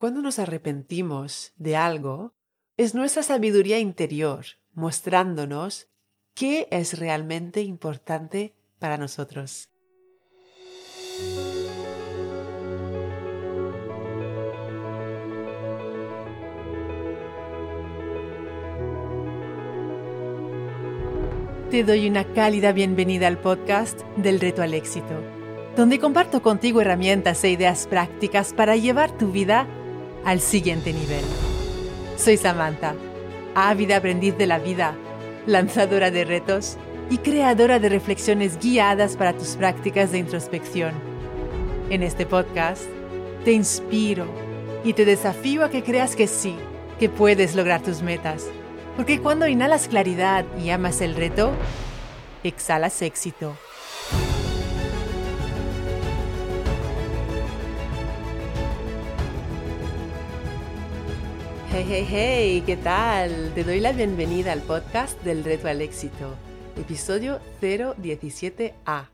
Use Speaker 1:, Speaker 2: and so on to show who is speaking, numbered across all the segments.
Speaker 1: Cuando nos arrepentimos de algo, es nuestra sabiduría interior mostrándonos qué es realmente importante para nosotros. Te doy una cálida bienvenida al podcast del reto al éxito, donde comparto contigo herramientas e ideas prácticas para llevar tu vida al siguiente nivel. Soy Samantha, ávida aprendiz de la vida, lanzadora de retos y creadora de reflexiones guiadas para tus prácticas de introspección. En este podcast te inspiro y te desafío a que creas que sí, que puedes lograr tus metas. Porque cuando inhalas claridad y amas el reto, exhalas éxito. Hey, hey, hey, ¿qué tal? Te doy la bienvenida al podcast del Reto al Éxito, episodio 017A.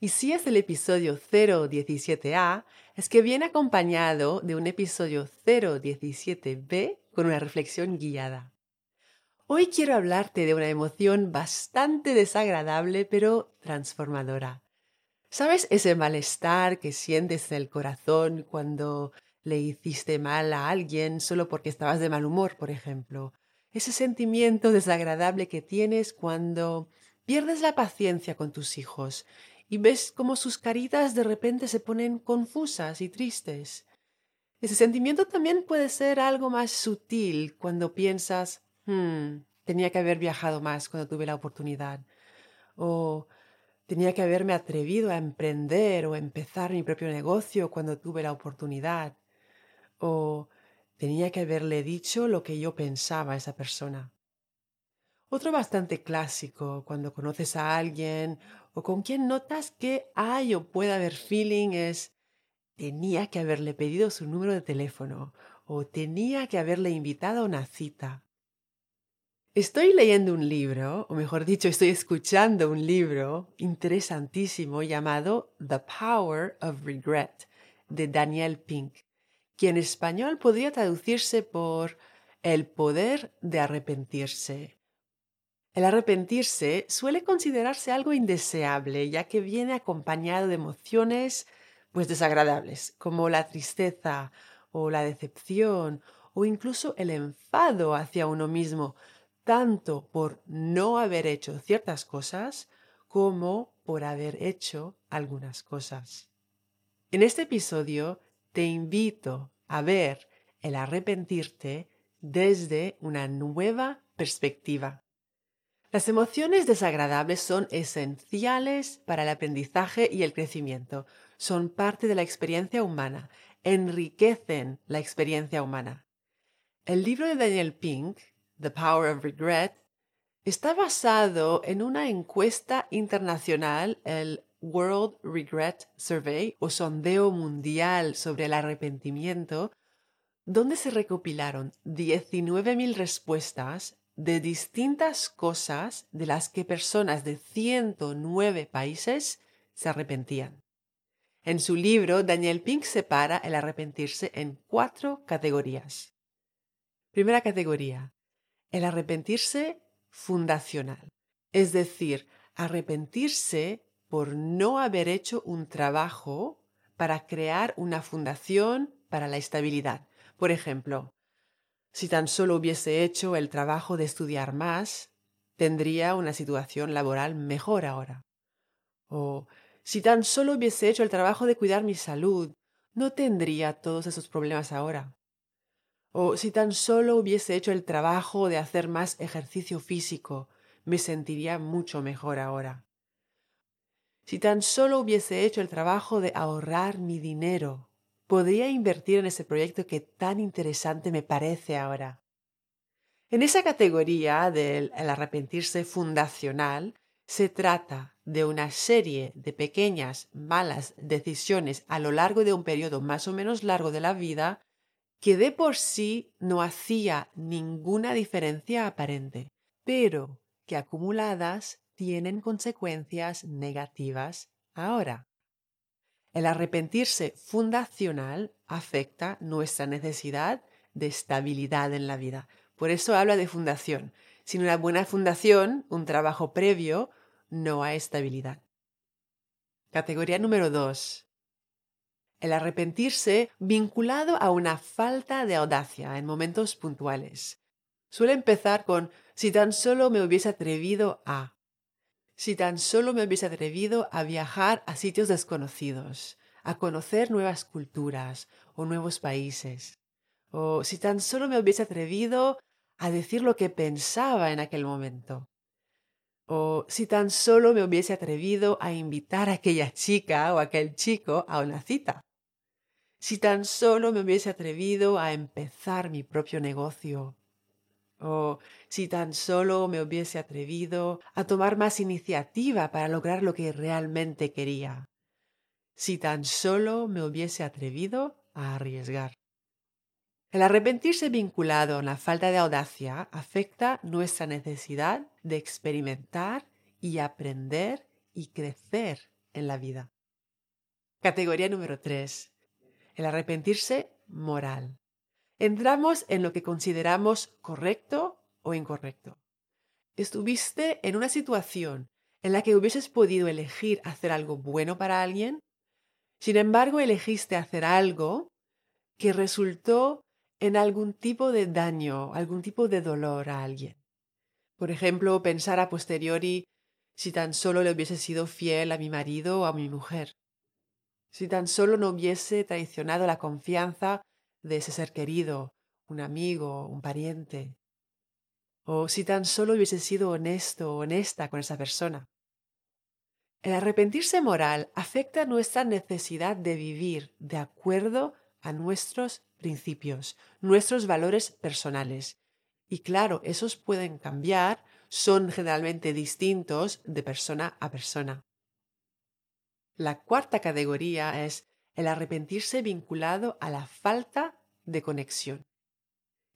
Speaker 1: Y si es el episodio 017A, es que viene acompañado de un episodio 017B con una reflexión guiada. Hoy quiero hablarte de una emoción bastante desagradable pero transformadora. ¿Sabes ese malestar que sientes en el corazón cuando le hiciste mal a alguien solo porque estabas de mal humor, por ejemplo. Ese sentimiento desagradable que tienes cuando pierdes la paciencia con tus hijos y ves cómo sus caritas de repente se ponen confusas y tristes. Ese sentimiento también puede ser algo más sutil cuando piensas, hmm, tenía que haber viajado más cuando tuve la oportunidad. O tenía que haberme atrevido a emprender o empezar mi propio negocio cuando tuve la oportunidad o tenía que haberle dicho lo que yo pensaba a esa persona. Otro bastante clásico, cuando conoces a alguien o con quien notas que hay o puede haber feeling, es tenía que haberle pedido su número de teléfono o tenía que haberle invitado a una cita. Estoy leyendo un libro, o mejor dicho, estoy escuchando un libro interesantísimo llamado The Power of Regret de Daniel Pink que en español podría traducirse por el poder de arrepentirse. El arrepentirse suele considerarse algo indeseable, ya que viene acompañado de emociones pues desagradables, como la tristeza o la decepción o incluso el enfado hacia uno mismo, tanto por no haber hecho ciertas cosas como por haber hecho algunas cosas. En este episodio te invito a ver el arrepentirte desde una nueva perspectiva. Las emociones desagradables son esenciales para el aprendizaje y el crecimiento. Son parte de la experiencia humana, enriquecen la experiencia humana. El libro de Daniel Pink, The Power of Regret, está basado en una encuesta internacional, el World Regret Survey o sondeo mundial sobre el arrepentimiento, donde se recopilaron 19.000 respuestas de distintas cosas de las que personas de 109 países se arrepentían. En su libro, Daniel Pink separa el arrepentirse en cuatro categorías. Primera categoría, el arrepentirse fundacional, es decir, arrepentirse por no haber hecho un trabajo para crear una fundación para la estabilidad. Por ejemplo, si tan solo hubiese hecho el trabajo de estudiar más, tendría una situación laboral mejor ahora. O si tan solo hubiese hecho el trabajo de cuidar mi salud, no tendría todos esos problemas ahora. O si tan solo hubiese hecho el trabajo de hacer más ejercicio físico, me sentiría mucho mejor ahora. Si tan solo hubiese hecho el trabajo de ahorrar mi dinero, podría invertir en ese proyecto que tan interesante me parece ahora. En esa categoría del arrepentirse fundacional, se trata de una serie de pequeñas malas decisiones a lo largo de un periodo más o menos largo de la vida que de por sí no hacía ninguna diferencia aparente, pero que acumuladas tienen consecuencias negativas ahora. El arrepentirse fundacional afecta nuestra necesidad de estabilidad en la vida. Por eso habla de fundación. Sin una buena fundación, un trabajo previo, no hay estabilidad. Categoría número 2. El arrepentirse vinculado a una falta de audacia en momentos puntuales. Suele empezar con si tan solo me hubiese atrevido a. Si tan solo me hubiese atrevido a viajar a sitios desconocidos, a conocer nuevas culturas o nuevos países. O si tan solo me hubiese atrevido a decir lo que pensaba en aquel momento. O si tan solo me hubiese atrevido a invitar a aquella chica o aquel chico a una cita. Si tan solo me hubiese atrevido a empezar mi propio negocio. O si tan solo me hubiese atrevido a tomar más iniciativa para lograr lo que realmente quería. Si tan solo me hubiese atrevido a arriesgar. El arrepentirse vinculado a la falta de audacia afecta nuestra necesidad de experimentar y aprender y crecer en la vida. Categoría número 3. El arrepentirse moral. Entramos en lo que consideramos correcto o incorrecto. ¿Estuviste en una situación en la que hubieses podido elegir hacer algo bueno para alguien? Sin embargo, elegiste hacer algo que resultó en algún tipo de daño, algún tipo de dolor a alguien. Por ejemplo, pensar a posteriori si tan solo le hubiese sido fiel a mi marido o a mi mujer, si tan solo no hubiese traicionado la confianza de ese ser querido, un amigo, un pariente, o si tan solo hubiese sido honesto o honesta con esa persona. El arrepentirse moral afecta nuestra necesidad de vivir de acuerdo a nuestros principios, nuestros valores personales. Y claro, esos pueden cambiar, son generalmente distintos de persona a persona. La cuarta categoría es el arrepentirse vinculado a la falta de conexión.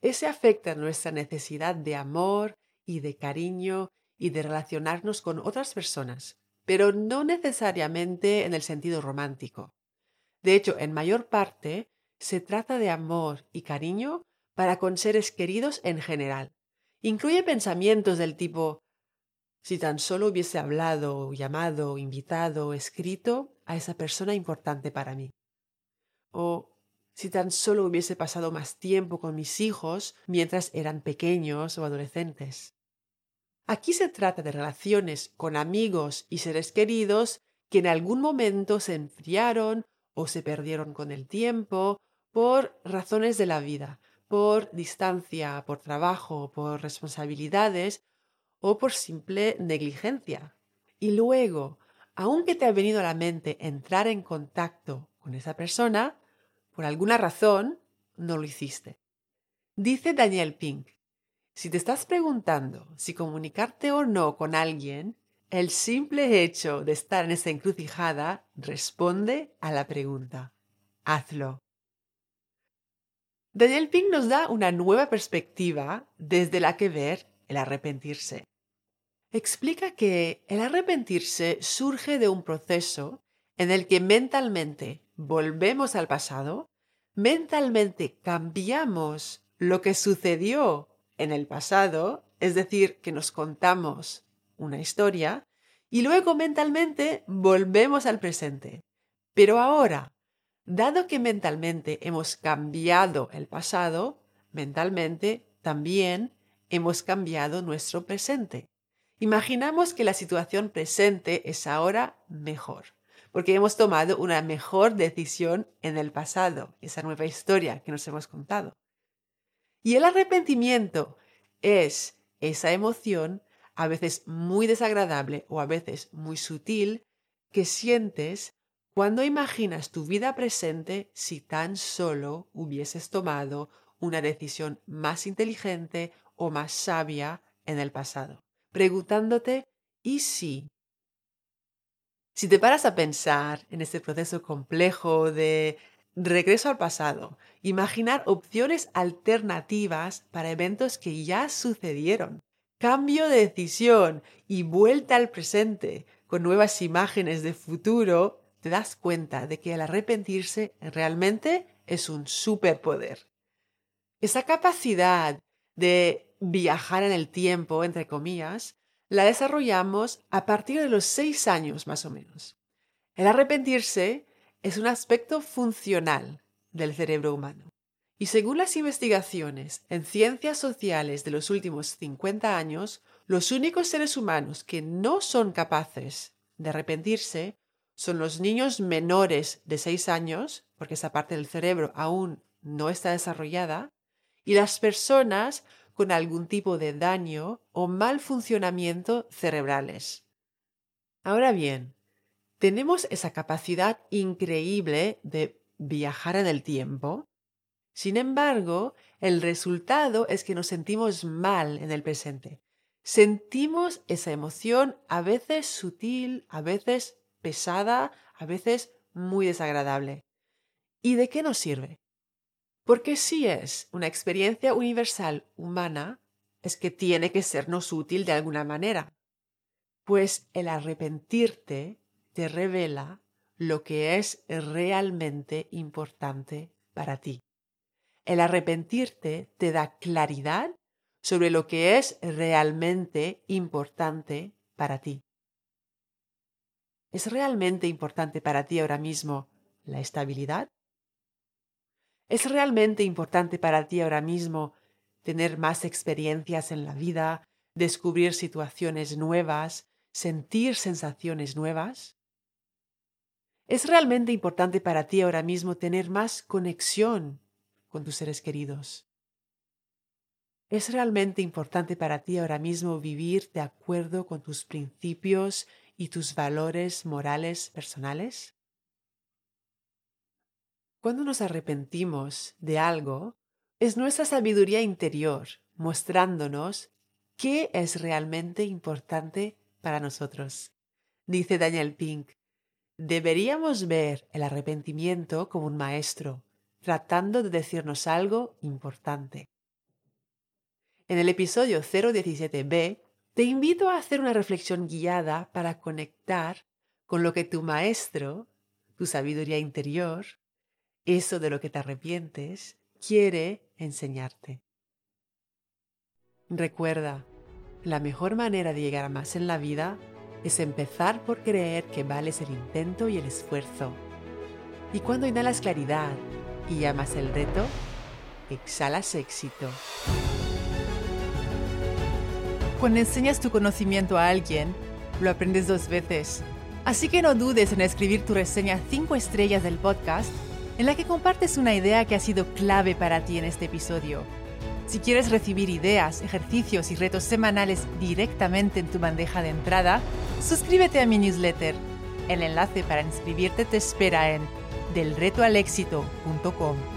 Speaker 1: Ese afecta nuestra necesidad de amor y de cariño y de relacionarnos con otras personas, pero no necesariamente en el sentido romántico. De hecho, en mayor parte, se trata de amor y cariño para con seres queridos en general. Incluye pensamientos del tipo si tan solo hubiese hablado, llamado, invitado, escrito a esa persona importante para mí. O si tan solo hubiese pasado más tiempo con mis hijos mientras eran pequeños o adolescentes. Aquí se trata de relaciones con amigos y seres queridos que en algún momento se enfriaron o se perdieron con el tiempo por razones de la vida, por distancia, por trabajo, por responsabilidades o por simple negligencia. Y luego, aunque te ha venido a la mente entrar en contacto con esa persona, por alguna razón no lo hiciste. Dice Daniel Pink, si te estás preguntando si comunicarte o no con alguien, el simple hecho de estar en esa encrucijada responde a la pregunta. Hazlo. Daniel Pink nos da una nueva perspectiva desde la que ver el arrepentirse. Explica que el arrepentirse surge de un proceso en el que mentalmente volvemos al pasado, mentalmente cambiamos lo que sucedió en el pasado, es decir, que nos contamos una historia, y luego mentalmente volvemos al presente. Pero ahora, Dado que mentalmente hemos cambiado el pasado, mentalmente también hemos cambiado nuestro presente. Imaginamos que la situación presente es ahora mejor, porque hemos tomado una mejor decisión en el pasado, esa nueva historia que nos hemos contado. Y el arrepentimiento es esa emoción, a veces muy desagradable o a veces muy sutil, que sientes cuando imaginas tu vida presente si tan solo hubieses tomado una decisión más inteligente o más sabia en el pasado, preguntándote ¿y si? Si te paras a pensar en este proceso complejo de regreso al pasado, imaginar opciones alternativas para eventos que ya sucedieron, cambio de decisión y vuelta al presente con nuevas imágenes de futuro te das cuenta de que el arrepentirse realmente es un superpoder. Esa capacidad de viajar en el tiempo, entre comillas, la desarrollamos a partir de los seis años más o menos. El arrepentirse es un aspecto funcional del cerebro humano. Y según las investigaciones en ciencias sociales de los últimos 50 años, los únicos seres humanos que no son capaces de arrepentirse son los niños menores de 6 años, porque esa parte del cerebro aún no está desarrollada, y las personas con algún tipo de daño o mal funcionamiento cerebrales. Ahora bien, tenemos esa capacidad increíble de viajar en el tiempo. Sin embargo, el resultado es que nos sentimos mal en el presente. Sentimos esa emoción a veces sutil, a veces pesada, a veces muy desagradable. ¿Y de qué nos sirve? Porque si es una experiencia universal humana, es que tiene que sernos útil de alguna manera. Pues el arrepentirte te revela lo que es realmente importante para ti. El arrepentirte te da claridad sobre lo que es realmente importante para ti. ¿Es realmente importante para ti ahora mismo la estabilidad? ¿Es realmente importante para ti ahora mismo tener más experiencias en la vida, descubrir situaciones nuevas, sentir sensaciones nuevas? ¿Es realmente importante para ti ahora mismo tener más conexión con tus seres queridos? ¿Es realmente importante para ti ahora mismo vivir de acuerdo con tus principios y tus valores morales personales? Cuando nos arrepentimos de algo, es nuestra sabiduría interior mostrándonos qué es realmente importante para nosotros. Dice Daniel Pink, deberíamos ver el arrepentimiento como un maestro, tratando de decirnos algo importante. En el episodio 017b te invito a hacer una reflexión guiada para conectar con lo que tu maestro, tu sabiduría interior, eso de lo que te arrepientes, quiere enseñarte. Recuerda, la mejor manera de llegar a más en la vida es empezar por creer que vales el intento y el esfuerzo. Y cuando inhalas claridad y llamas el reto, exhalas éxito. Cuando enseñas tu conocimiento a alguien, lo aprendes dos veces. Así que no dudes en escribir tu reseña 5 estrellas del podcast en la que compartes una idea que ha sido clave para ti en este episodio. Si quieres recibir ideas, ejercicios y retos semanales directamente en tu bandeja de entrada, suscríbete a mi newsletter. El enlace para inscribirte te espera en delretoalexito.com.